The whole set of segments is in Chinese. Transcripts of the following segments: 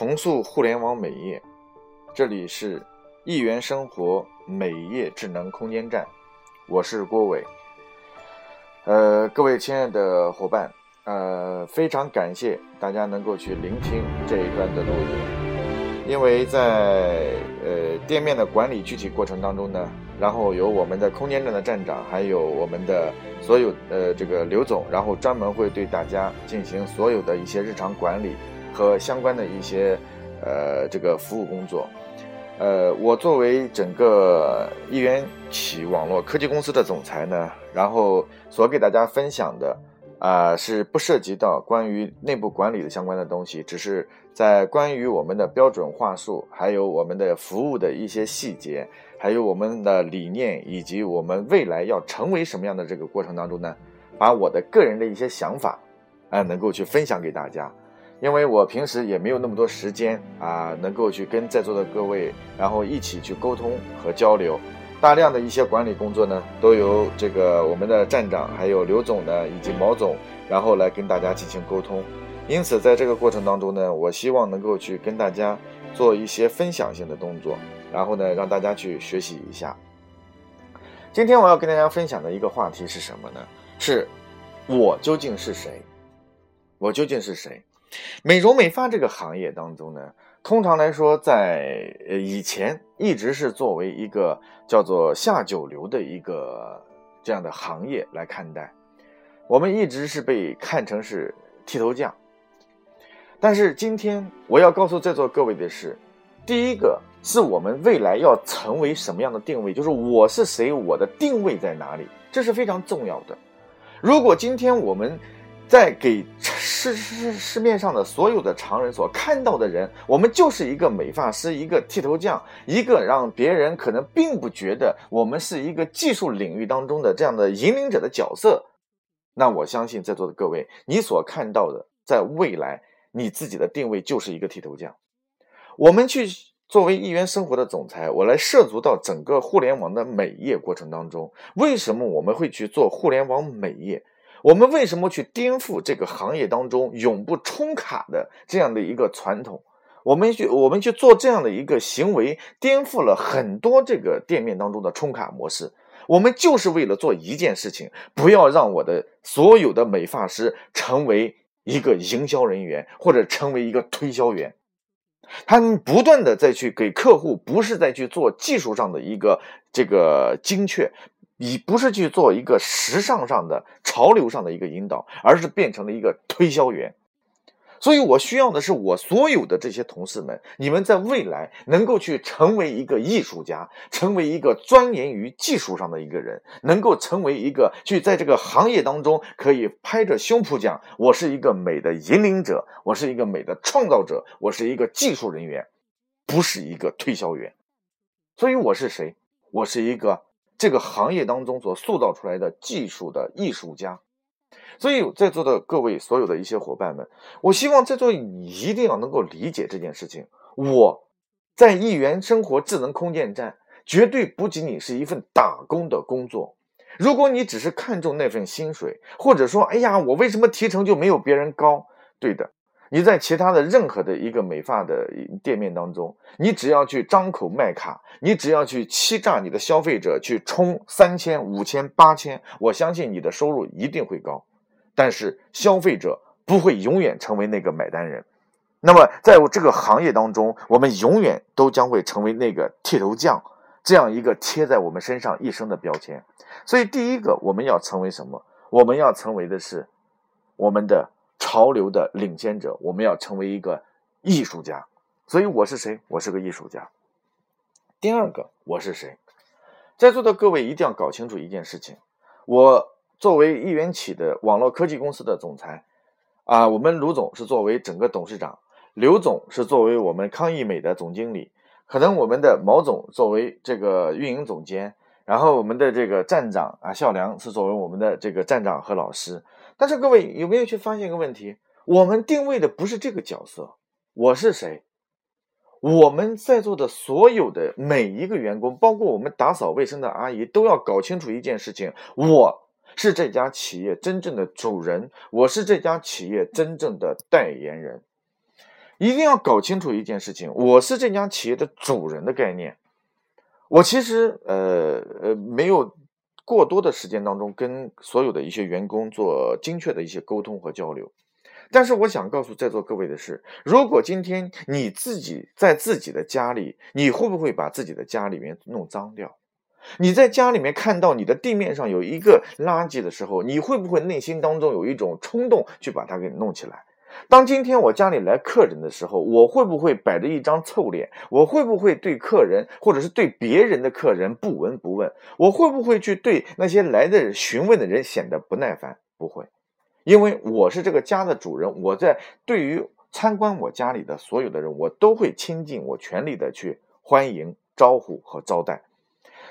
重塑互联网美业，这里是一元生活美业智能空间站，我是郭伟。呃，各位亲爱的伙伴，呃，非常感谢大家能够去聆听这一段的录音，因为在呃店面的管理具体过程当中呢，然后由我们的空间站的站长，还有我们的所有呃这个刘总，然后专门会对大家进行所有的一些日常管理。和相关的一些，呃，这个服务工作，呃，我作为整个一元起网络科技公司的总裁呢，然后所给大家分享的，啊，是不涉及到关于内部管理的相关的东西，只是在关于我们的标准话术，还有我们的服务的一些细节，还有我们的理念，以及我们未来要成为什么样的这个过程当中呢，把我的个人的一些想法，啊，能够去分享给大家。因为我平时也没有那么多时间啊，能够去跟在座的各位，然后一起去沟通和交流，大量的一些管理工作呢，都由这个我们的站长，还有刘总呢，以及毛总，然后来跟大家进行沟通。因此，在这个过程当中呢，我希望能够去跟大家做一些分享性的动作，然后呢，让大家去学习一下。今天我要跟大家分享的一个话题是什么呢？是我究竟是谁？我究竟是谁？美容美发这个行业当中呢，通常来说，在呃以前一直是作为一个叫做下九流的一个这样的行业来看待，我们一直是被看成是剃头匠。但是今天我要告诉在座各位的是，第一个是我们未来要成为什么样的定位，就是我是谁，我的定位在哪里，这是非常重要的。如果今天我们在给市市市面上的所有的常人所看到的人，我们就是一个美发师，一个剃头匠，一个让别人可能并不觉得我们是一个技术领域当中的这样的引领者的角色。那我相信在座的各位，你所看到的，在未来你自己的定位就是一个剃头匠。我们去作为一元生活的总裁，我来涉足到整个互联网的美业过程当中，为什么我们会去做互联网美业？我们为什么去颠覆这个行业当中永不充卡的这样的一个传统？我们去我们去做这样的一个行为，颠覆了很多这个店面当中的充卡模式。我们就是为了做一件事情，不要让我的所有的美发师成为一个营销人员或者成为一个推销员。他们不断的再去给客户，不是在去做技术上的一个这个精确。你不是去做一个时尚上的潮流上的一个引导，而是变成了一个推销员。所以我需要的是我所有的这些同事们，你们在未来能够去成为一个艺术家，成为一个钻研于技术上的一个人，能够成为一个去在这个行业当中可以拍着胸脯讲，我是一个美的引领者，我是一个美的创造者，我是一个技术人员，不是一个推销员。所以我是谁？我是一个。这个行业当中所塑造出来的技术的艺术家，所以在座的各位所有的一些伙伴们，我希望在座你一定要能够理解这件事情。我在一元生活智能空间站，绝对不仅仅是一份打工的工作。如果你只是看重那份薪水，或者说，哎呀，我为什么提成就没有别人高？对的。你在其他的任何的一个美发的店面当中，你只要去张口卖卡，你只要去欺诈你的消费者，去充三千、五千、八千，我相信你的收入一定会高。但是消费者不会永远成为那个买单人。那么在我这个行业当中，我们永远都将会成为那个剃头匠这样一个贴在我们身上一生的标签。所以，第一个我们要成为什么？我们要成为的是我们的。潮流的领先者，我们要成为一个艺术家。所以我是谁？我是个艺术家。第二个，我是谁？在座的各位一定要搞清楚一件事情：我作为一元起的网络科技公司的总裁，啊，我们卢总是作为整个董事长，刘总是作为我们康艺美的总经理，可能我们的毛总作为这个运营总监，然后我们的这个站长啊，孝良是作为我们的这个站长和老师。但是各位有没有去发现一个问题？我们定位的不是这个角色，我是谁？我们在座的所有的每一个员工，包括我们打扫卫生的阿姨，都要搞清楚一件事情：我是这家企业真正的主人，我是这家企业真正的代言人。一定要搞清楚一件事情：我是这家企业的主人的概念。我其实呃呃没有过多的时间当中跟所有的一些员工做精确的一些沟通和交流。但是我想告诉在座各位的是，如果今天你自己在自己的家里，你会不会把自己的家里面弄脏掉？你在家里面看到你的地面上有一个垃圾的时候，你会不会内心当中有一种冲动去把它给弄起来？当今天我家里来客人的时候，我会不会摆着一张臭脸？我会不会对客人或者是对别人的客人不闻不问？我会不会去对那些来的询问的人显得不耐烦？不会。因为我是这个家的主人，我在对于参观我家里的所有的人，我都会倾尽我全力的去欢迎、招呼和招待。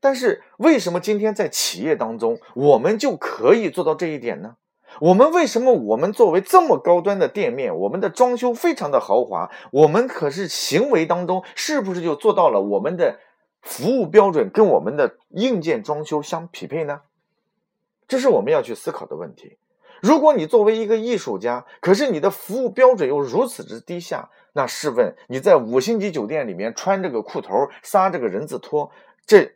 但是为什么今天在企业当中，我们就可以做到这一点呢？我们为什么我们作为这么高端的店面，我们的装修非常的豪华，我们可是行为当中是不是就做到了我们的服务标准跟我们的硬件装修相匹配呢？这是我们要去思考的问题。如果你作为一个艺术家，可是你的服务标准又如此之低下，那试问你在五星级酒店里面穿这个裤头、撒这个人字拖，这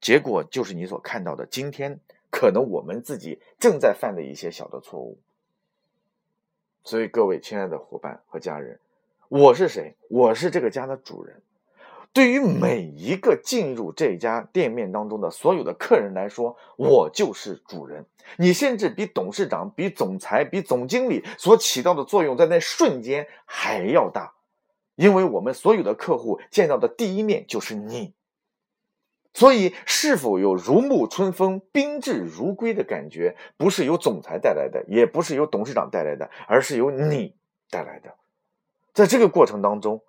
结果就是你所看到的今天可能我们自己正在犯的一些小的错误。所以各位亲爱的伙伴和家人，我是谁？我是这个家的主人。对于每一个进入这家店面当中的所有的客人来说，我就是主人。你甚至比董事长、比总裁、比总经理所起到的作用，在那瞬间还要大，因为我们所有的客户见到的第一面就是你。所以，是否有如沐春风、宾至如归的感觉，不是由总裁带来的，也不是由董事长带来的，而是由你带来的。在这个过程当中，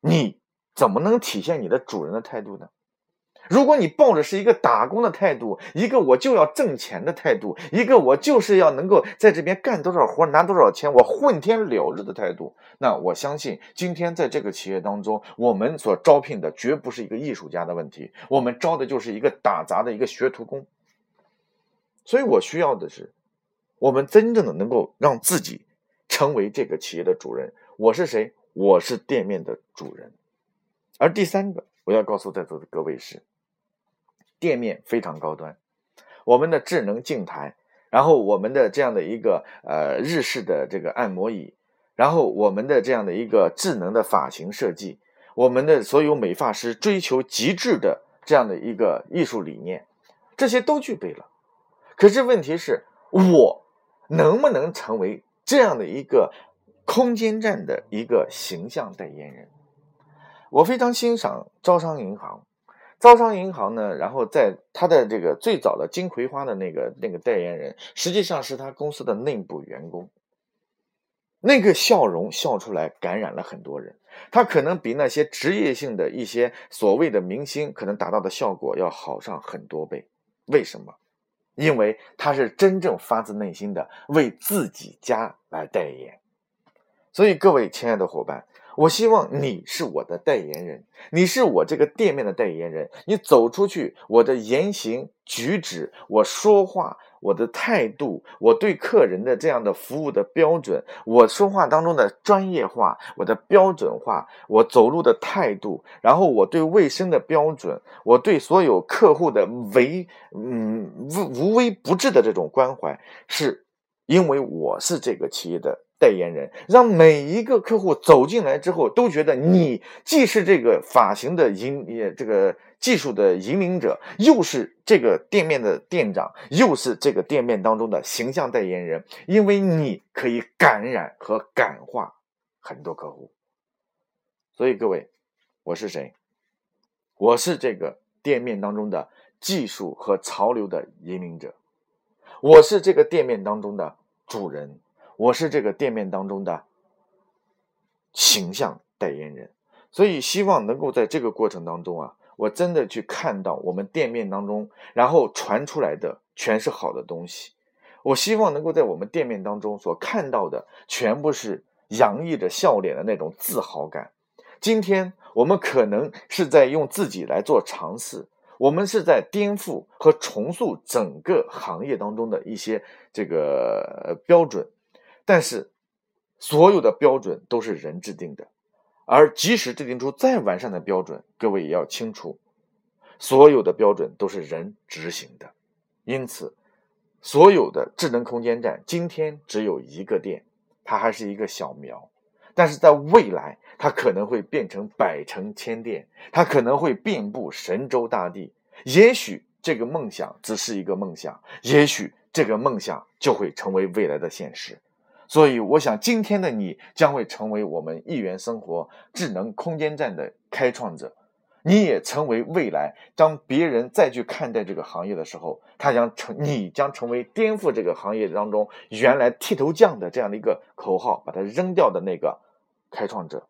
你。怎么能体现你的主人的态度呢？如果你抱着是一个打工的态度，一个我就要挣钱的态度，一个我就是要能够在这边干多少活拿多少钱，我混天了日的态度，那我相信今天在这个企业当中，我们所招聘的绝不是一个艺术家的问题，我们招的就是一个打杂的一个学徒工。所以我需要的是，我们真正的能够让自己成为这个企业的主人。我是谁？我是店面的主人。而第三个，我要告诉在座的各位是，店面非常高端，我们的智能镜台，然后我们的这样的一个呃日式的这个按摩椅，然后我们的这样的一个智能的发型设计，我们的所有美发师追求极致的这样的一个艺术理念，这些都具备了。可是问题是，我能不能成为这样的一个空间站的一个形象代言人？我非常欣赏招商银行，招商银行呢，然后在他的这个最早的金葵花的那个那个代言人，实际上是他公司的内部员工。那个笑容笑出来，感染了很多人。他可能比那些职业性的一些所谓的明星可能达到的效果要好上很多倍。为什么？因为他是真正发自内心的为自己家来代言。所以各位亲爱的伙伴。我希望你是我的代言人，你是我这个店面的代言人。你走出去，我的言行举止，我说话，我的态度，我对客人的这样的服务的标准，我说话当中的专业化，我的标准化，我走路的态度，然后我对卫生的标准，我对所有客户的唯嗯无无微不至的这种关怀，是因为我是这个企业的。代言人让每一个客户走进来之后都觉得你既是这个发型的引也这个技术的引领者，又是这个店面的店长，又是这个店面当中的形象代言人，因为你可以感染和感化很多客户。所以各位，我是谁？我是这个店面当中的技术和潮流的引领者，我是这个店面当中的主人。我是这个店面当中的形象代言人，所以希望能够在这个过程当中啊，我真的去看到我们店面当中，然后传出来的全是好的东西。我希望能够在我们店面当中所看到的，全部是洋溢着笑脸的那种自豪感。今天我们可能是在用自己来做尝试，我们是在颠覆和重塑整个行业当中的一些这个标准。但是，所有的标准都是人制定的，而即使制定出再完善的标准，各位也要清楚，所有的标准都是人执行的。因此，所有的智能空间站今天只有一个店，它还是一个小苗，但是在未来，它可能会变成百城千店，它可能会遍布神州大地。也许这个梦想只是一个梦想，也许这个梦想就会成为未来的现实。所以，我想今天的你将会成为我们一元生活智能空间站的开创者，你也成为未来。当别人再去看待这个行业的时候，他将成，你将成为颠覆这个行业当中原来剃头匠的这样的一个口号，把它扔掉的那个开创者。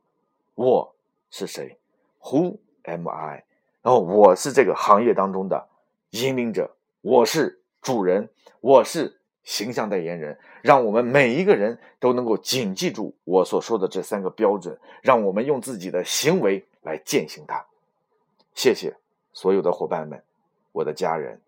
我是谁？Who am I？然后我是这个行业当中的引领者，我是主人，我是。形象代言人，让我们每一个人都能够谨记住我所说的这三个标准，让我们用自己的行为来践行它。谢谢所有的伙伴们，我的家人。